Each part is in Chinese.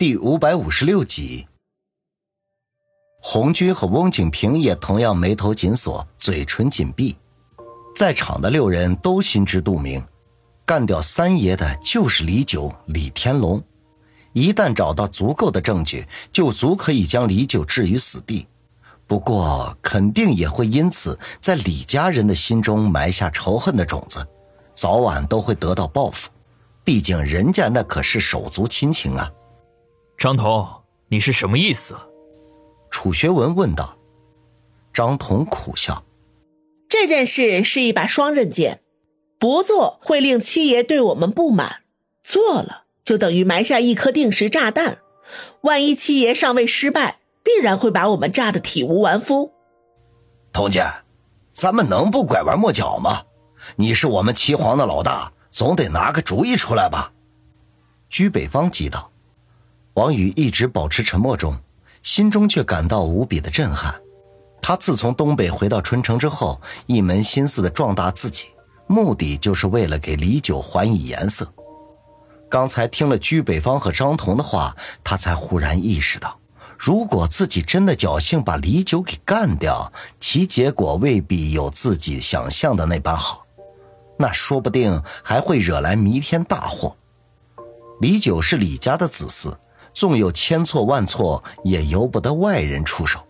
第五百五十六集，红军和翁景平也同样眉头紧锁，嘴唇紧闭。在场的六人都心知肚明，干掉三爷的就是李九、李天龙。一旦找到足够的证据，就足可以将李九置于死地。不过，肯定也会因此在李家人的心中埋下仇恨的种子，早晚都会得到报复。毕竟，人家那可是手足亲情啊。张彤，你是什么意思？楚学文问道。张彤苦笑：“这件事是一把双刃剑，不做会令七爷对我们不满，做了就等于埋下一颗定时炸弹。万一七爷尚未失败，必然会把我们炸得体无完肤。”童姐，咱们能不拐弯抹角吗？你是我们齐皇的老大，总得拿个主意出来吧？居北方急道。王宇一直保持沉默中，心中却感到无比的震撼。他自从东北回到春城之后，一门心思的壮大自己，目的就是为了给李九还以颜色。刚才听了居北方和张彤的话，他才忽然意识到，如果自己真的侥幸把李九给干掉，其结果未必有自己想象的那般好，那说不定还会惹来弥天大祸。李九是李家的子嗣。纵有千错万错，也由不得外人出手。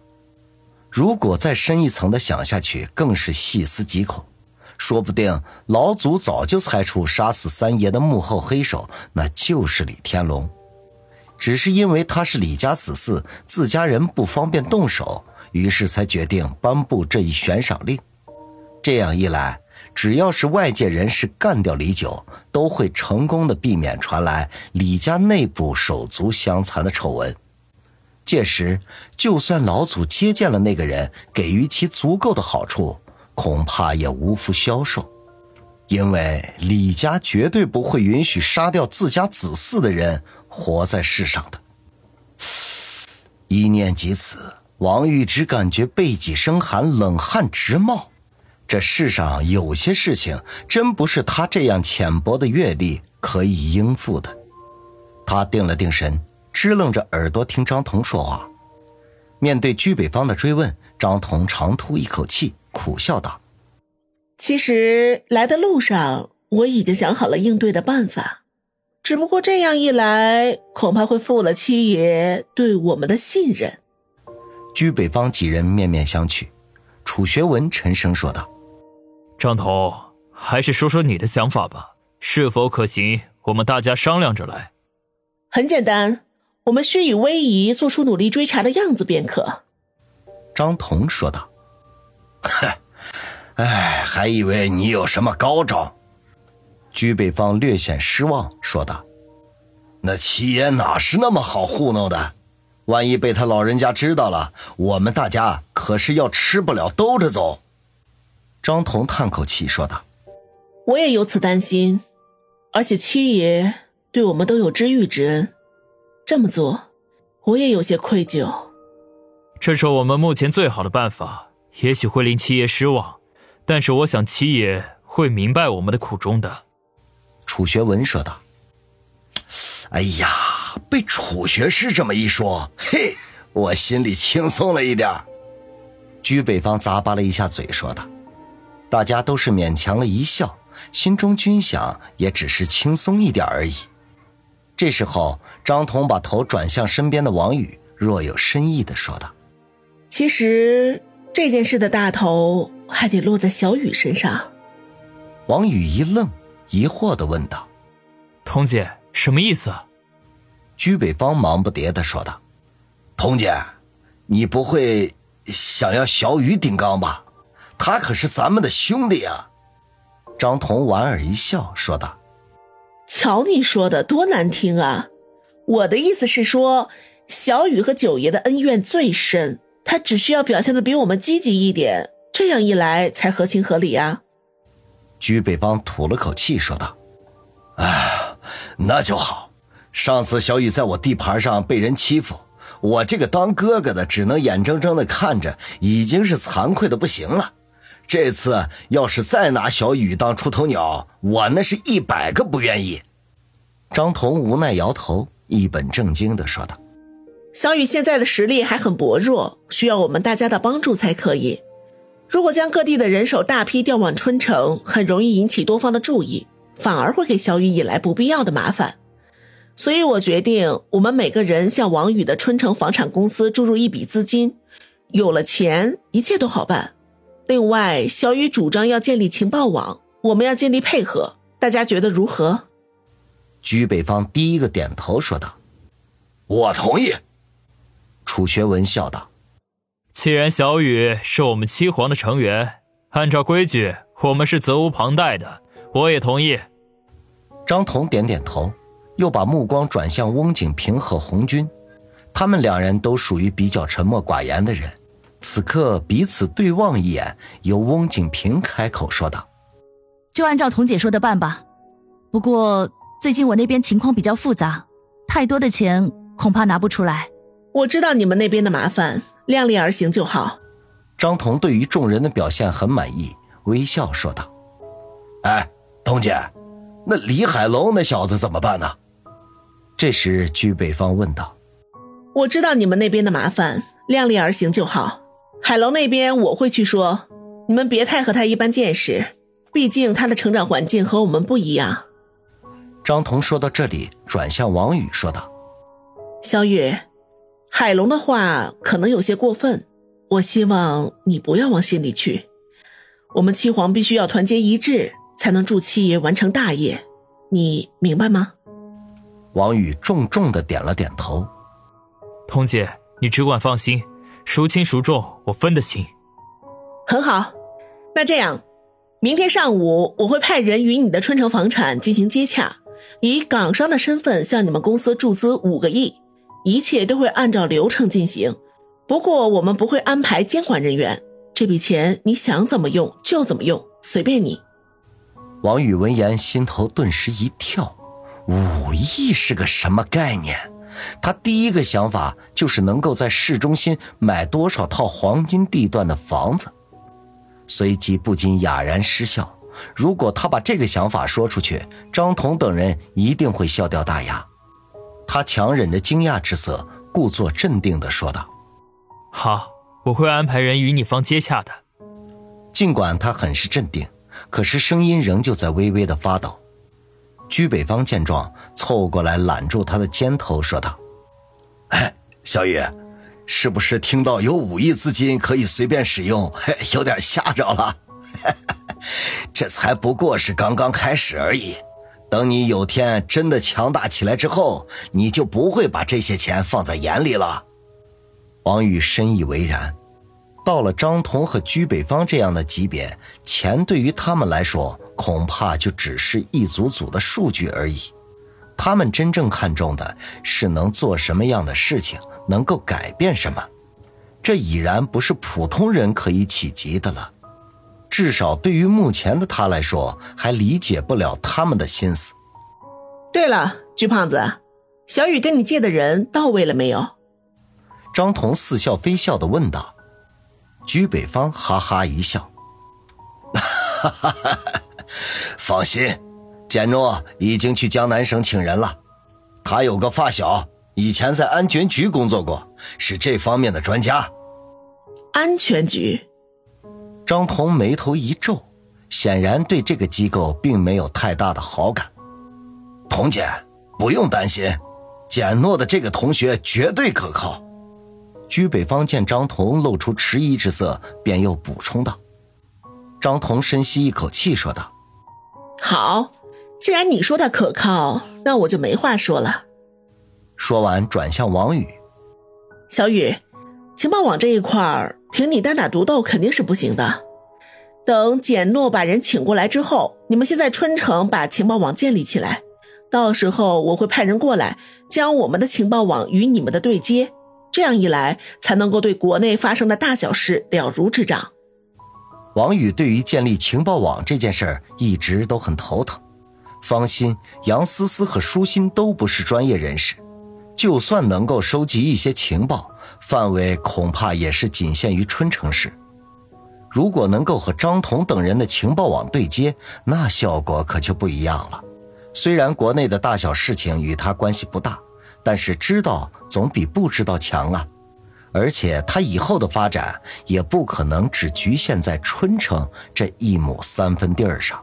如果再深一层的想下去，更是细思极恐。说不定老祖早就猜出杀死三爷的幕后黑手，那就是李天龙。只是因为他是李家子嗣，自家人不方便动手，于是才决定颁布这一悬赏令。这样一来。只要是外界人士干掉李九，都会成功的避免传来李家内部手足相残的丑闻。届时，就算老祖接见了那个人，给予其足够的好处，恐怕也无福消受。因为李家绝对不会允许杀掉自家子嗣的人活在世上的。一念及此，王玉只感觉背脊生寒，冷汗直冒。这世上有些事情，真不是他这样浅薄的阅历可以应付的。他定了定神，支棱着耳朵听张彤说话。面对居北方的追问，张彤长吐一口气，苦笑道：“其实来的路上，我已经想好了应对的办法，只不过这样一来，恐怕会负了七爷对我们的信任。”居北方几人面面相觑，楚学文沉声说道。张彤，还是说说你的想法吧，是否可行？我们大家商量着来。很简单，我们需以威仪做出努力追查的样子便可。张彤说道。哼，哎，还以为你有什么高招。居北方略显失望，说道：“那七爷哪是那么好糊弄的？万一被他老人家知道了，我们大家可是要吃不了兜着走。”张彤叹口气说道：“我也有此担心，而且七爷对我们都有知遇之恩，这么做，我也有些愧疚。这是我们目前最好的办法，也许会令七爷失望，但是我想七爷会明白我们的苦衷的。”楚学文说道：“哎呀，被楚学士这么一说，嘿，我心里轻松了一点。”居北方咂巴了一下嘴，说道。大家都是勉强了一笑，心中均想也只是轻松一点而已。这时候，张彤把头转向身边的王宇，若有深意的说道：“其实这件事的大头还得落在小雨身上。”王宇一愣，疑惑的问道：“彤姐，什么意思？”居北方忙不迭的说道：“彤姐，你不会想要小雨顶缸吧？”他可是咱们的兄弟啊！张彤莞尔一笑，说道：“瞧你说的多难听啊！我的意思是说，小雨和九爷的恩怨最深，他只需要表现的比我们积极一点，这样一来才合情合理啊。”居北邦吐了口气，说道：“啊，那就好。上次小雨在我地盘上被人欺负，我这个当哥哥的只能眼睁睁的看着，已经是惭愧的不行了。”这次要是再拿小雨当出头鸟，我那是一百个不愿意。张彤无奈摇头，一本正经的说道：“小雨现在的实力还很薄弱，需要我们大家的帮助才可以。如果将各地的人手大批调往春城，很容易引起多方的注意，反而会给小雨引来不必要的麻烦。所以我决定，我们每个人向王宇的春城房产公司注入一笔资金，有了钱，一切都好办。另外，小雨主张要建立情报网，我们要建立配合，大家觉得如何？”居北方第一个点头说道：“我同意。”楚学文笑道：“既然小雨是我们七皇的成员，按照规矩，我们是责无旁贷的。我也同意。”张彤点点头，又把目光转向翁景平和红军，他们两人都属于比较沉默寡言的人，此刻彼此对望一眼，由翁景平开口说道：“就按照童姐说的办吧。不过……”最近我那边情况比较复杂，太多的钱恐怕拿不出来。我知道你们那边的麻烦，量力而行就好。张彤对于众人的表现很满意，微笑说道：“哎，童姐，那李海龙那小子怎么办呢？”这时居北方问道：“我知道你们那边的麻烦，量力而行就好。海龙那边我会去说，你们别太和他一般见识，毕竟他的成长环境和我们不一样。”张彤说到这里，转向王宇说道：“小雨，海龙的话可能有些过分，我希望你不要往心里去。我们七皇必须要团结一致，才能助七爷完成大业，你明白吗？”王宇重重的点了点头：“彤姐，你只管放心，孰轻孰重，我分得清。”很好，那这样，明天上午我会派人与你的春城房产进行接洽。以港商的身份向你们公司注资五个亿，一切都会按照流程进行。不过我们不会安排监管人员，这笔钱你想怎么用就怎么用，随便你。王宇闻言心头顿时一跳，五亿是个什么概念？他第一个想法就是能够在市中心买多少套黄金地段的房子，随即不禁哑然失笑。如果他把这个想法说出去，张彤等人一定会笑掉大牙。他强忍着惊讶之色，故作镇定地说道：“好，我会安排人与你方接洽的。”尽管他很是镇定，可是声音仍旧在微微的发抖。居北方见状，凑过来揽住他的肩头，说道：“哎，小雨，是不是听到有五亿资金可以随便使用，有点吓着了？” 这才不过是刚刚开始而已，等你有天真的强大起来之后，你就不会把这些钱放在眼里了。王宇深以为然，到了张彤和居北方这样的级别，钱对于他们来说恐怕就只是一组组的数据而已。他们真正看重的是能做什么样的事情，能够改变什么，这已然不是普通人可以企及的了。至少对于目前的他来说，还理解不了他们的心思。对了，居胖子，小雨跟你借的人到位了没有？张彤似笑非笑的问道。居北方哈哈一笑，哈哈哈，放心，简诺已经去江南省请人了。他有个发小，以前在安全局工作过，是这方面的专家。安全局。张彤眉头一皱，显然对这个机构并没有太大的好感。彤姐，不用担心，简诺的这个同学绝对可靠。居北方见张彤露出迟疑之色，便又补充道。张彤深吸一口气，说道：“好，既然你说他可靠，那我就没话说了。”说完，转向王宇：“小雨，情报网这一块儿。”凭你单打独斗肯定是不行的。等简诺把人请过来之后，你们先在春城把情报网建立起来。到时候我会派人过来，将我们的情报网与你们的对接。这样一来，才能够对国内发生的大小事了如指掌。王宇对于建立情报网这件事儿一直都很头疼。方心，杨思思和舒心都不是专业人士，就算能够收集一些情报。范围恐怕也是仅限于春城市。如果能够和张彤等人的情报网对接，那效果可就不一样了。虽然国内的大小事情与他关系不大，但是知道总比不知道强啊。而且他以后的发展也不可能只局限在春城这一亩三分地儿上。